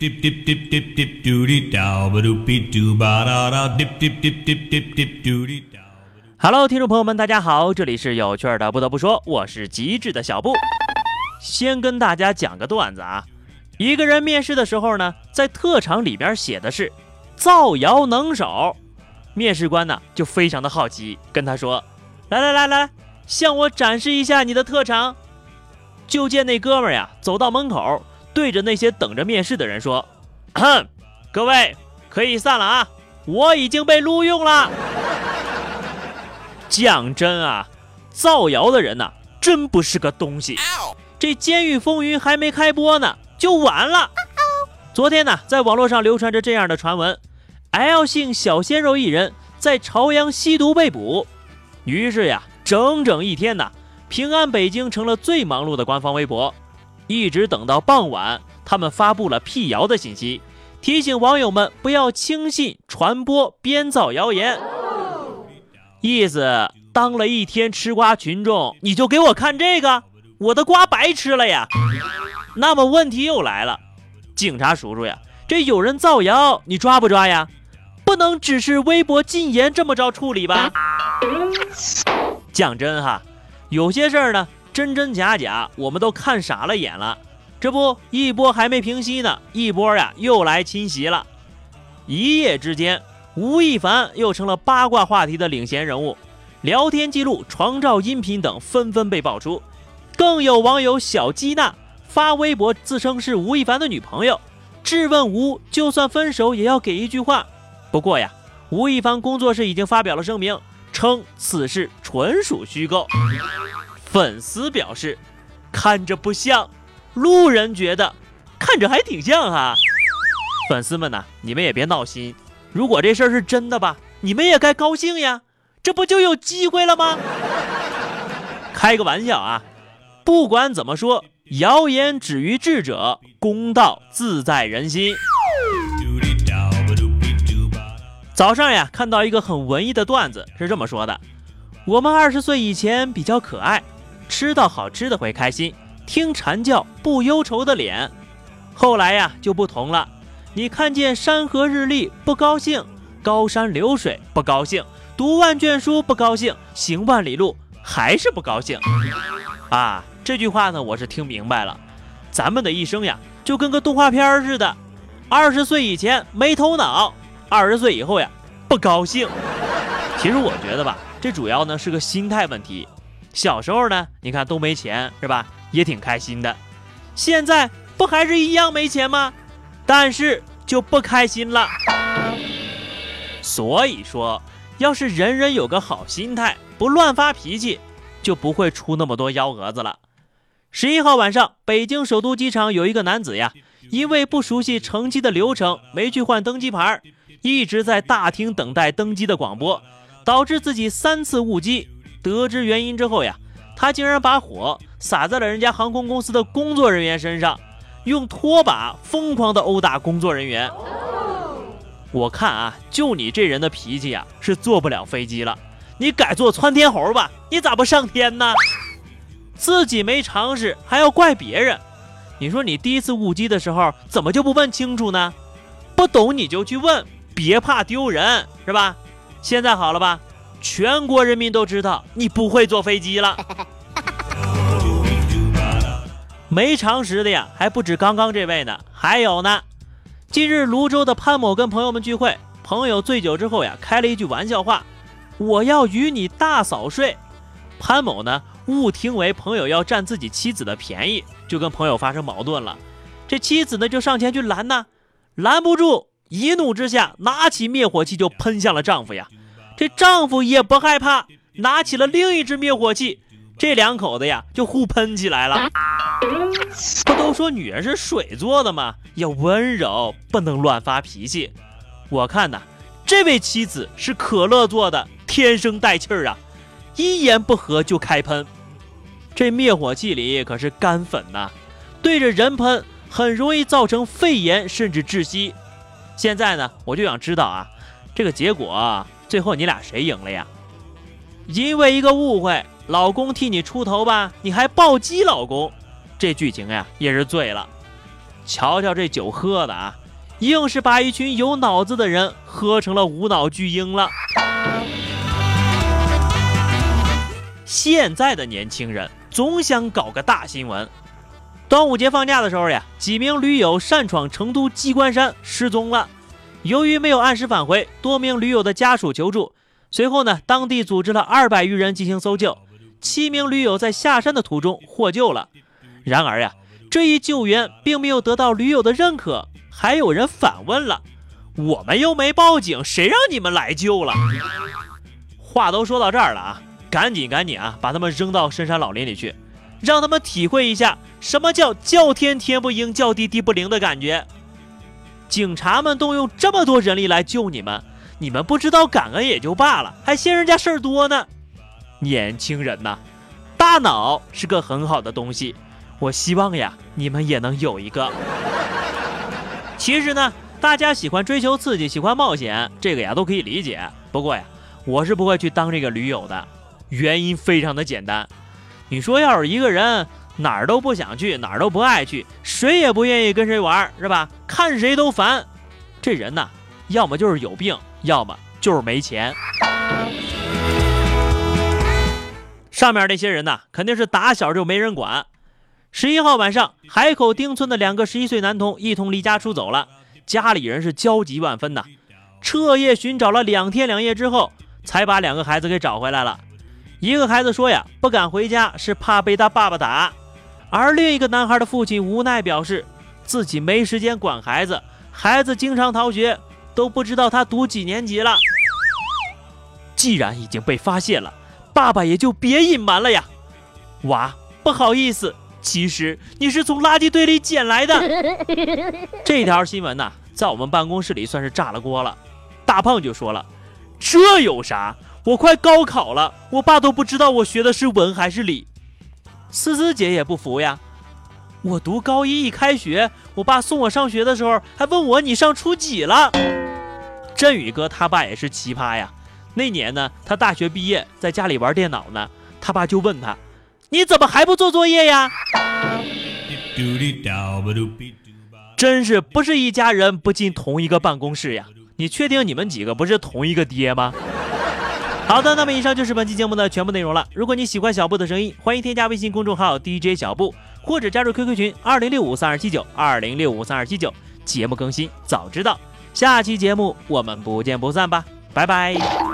dip dip dip dip dip doo dee dow ba doo be doo ba da da dip dip dip dip dip dip doody dow. Hello，听众朋友们，大家好，这里是有趣的。不得不说，我是机智的小布。先跟大家讲个段子啊，一个人面试的时候呢，在特长里边写的是造谣能手，面试官呢就非常的好奇，跟他说：“来来来来，向我展示一下你的特长。”就见那哥们儿呀，走到门口，对着那些等着面试的人说：“哼，各位可以散了啊，我已经被录用了。”讲真啊，造谣的人呐、真不是个东西。这《监狱风云》还没开播呢，就完了。昨天呢，在网络上流传着这样的传闻：L 姓小鲜肉艺人，在朝阳吸毒被捕。于是呀，整整一天呐，平安北京成了最忙碌的官方微博。一直等到傍晚，他们发布了辟谣的信息，提醒网友们不要轻信、传播、编造谣言。意思当了一天吃瓜群众，你就给我看这个，我的瓜白吃了呀。那么问题又来了，警察叔叔呀，这有人造谣，你抓不抓呀？不能只是微博禁言这么着处理吧？讲真哈，有些事儿呢，真真假假，我们都看傻了眼了。这不，一波还没平息呢，一波呀又来侵袭了。一夜之间，吴亦凡又成了八卦话题的领衔人物，聊天记录、床照、音频等纷纷被爆出。更有网友小鸡娜发微博自称是吴亦凡的女朋友，质问吴就算分手也要给一句话。不过呀，吴亦凡工作室已经发表了声明，称此事纯属虚构。粉丝表示，看着不像，路人觉得看着还挺像哈、粉丝们呐，你们也别闹心。如果这事儿是真的吧，你们也该高兴呀，这不就有机会了吗？开个玩笑啊！不管怎么说，谣言止于智者，公道自在人心。早上呀，看到一个很文艺的段子，是这么说的：我们二十岁以前比较可爱，吃到好吃的会开心，听蝉叫不忧愁的脸。后来呀就不同了，你看见山河日丽不高兴，高山流水不高兴，读万卷书不高兴，行万里路还是不高兴。啊，这句话呢，我是听明白了。咱们的一生呀，就跟个动画片似的，二十岁以前没头脑，二十岁以后呀不高兴。其实我觉得吧，这主要呢是个心态问题。小时候呢，你看都没钱是吧，也挺开心的。现在不还是一样没钱吗？但是就不开心了。所以说，要是人人有个好心态，不乱发脾气，就不会出那么多幺蛾子了。十一号晚上，北京首都机场有一个男子呀，因为不熟悉乘机的流程，没去换登机牌，一直在大厅等待登机的广播，导致自己三次误机。得知原因之后呀，他竟然把火撒在了人家航空公司的工作人员身上，用拖把疯狂的殴打工作人员。我看啊，就你这人的脾气呀，是坐不了飞机了。你改做窜天猴吧，你咋不上天呢？自己没常识还要怪别人，你说你第一次误机的时候怎么就不问清楚呢？不懂你就去问，别怕丢人，是吧？现在好了吧？全国人民都知道你不会坐飞机了。没常识的呀，还不止刚刚这位呢，还有呢。近日，泸州的潘某跟朋友们聚会，朋友醉酒之后呀，开了一句玩笑话：“我要与你大扫睡。”潘某呢，误听为朋友要占自己妻子的便宜，就跟朋友发生矛盾了。这妻子呢，就上前去拦呐，拦不住，一怒之下拿起灭火器就喷向了丈夫呀。这丈夫也不害怕，拿起了另一只灭火器，这两口子呀就互喷起来了。不都说女人是水做的吗？要温柔，不能乱发脾气。我看呐，这位妻子是可乐做的，天生带气儿啊，一言不合就开喷。这灭火器里可是干粉呐，对着人喷很容易造成肺炎甚至窒息。现在呢，我就想知道啊，这个结果啊最后你俩谁赢了呀？因为一个误会，老公替你出头吧，你还暴击老公，这剧情呀也是醉了。瞧瞧这酒喝的啊，硬是把一群有脑子的人喝成了无脑巨婴了。现在的年轻人总想搞个大新闻。端午节放假的时候呀，几名驴友擅闯成都鸡冠山失踪了。由于没有按时返回，多名驴友的家属求助。随后呢，当地组织了二百余人进行搜救，七名驴友在下山的途中获救了。然而呀，这一救援并没有得到驴友的认可，还有人反问了：“我们又没报警，谁让你们来救了？”话都说到这儿了啊！赶紧赶紧啊，把他们扔到深山老林里去，让他们体会一下什么叫叫天天不应，叫地地不灵的感觉。警察们动用这么多人力来救你们，你们不知道感恩也就罢了，还嫌人家事儿多呢。年轻人呐，大脑是个很好的东西，我希望呀，你们也能有一个。其实呢，大家喜欢追求刺激，喜欢冒险，这个呀都可以理解。不过呀，我是不会去当这个驴友的。原因非常的简单，你说要是一个人哪儿都不想去，哪儿都不爱去，谁也不愿意跟谁玩，是吧？看谁都烦，这人呢，要么就是有病，要么就是没钱。上面那些人呢，肯定是打小就没人管。十一号晚上，海口丁村的两个十一岁男童一同离家出走了，家里人是焦急万分呐，彻夜寻找了两天两夜之后，才把两个孩子给找回来了。一个孩子说呀，不敢回家是怕被他爸爸打，而另一个男孩的父亲无奈表示，自己没时间管孩子，孩子经常逃学，都不知道他读几年级了。既然已经被发现了，爸爸也就别隐瞒了呀。娃，不好意思，其实你是从垃圾堆里捡来的。这条新闻呢，在我们办公室里算是炸了锅了。大胖就说了，这有啥？我快高考了，我爸都不知道我学的是文还是理。思思姐也不服呀，我读高一一开学，我爸送我上学的时候还问我你上初几了。振宇哥他爸也是奇葩呀，那年呢他大学毕业在家里玩电脑呢，他爸就问他，你怎么还不做作业呀？真是不是一家人不进同一个办公室呀？你确定你们几个不是同一个爹吗？好的，那么以上就是本期节目的全部内容了。如果你喜欢小布的声音，欢迎添加微信公众号 DJ 小布，或者加入 QQ 群二零六五三二七九二零六五三二七九，节目更新早知道。下期节目我们不见不散吧，拜拜。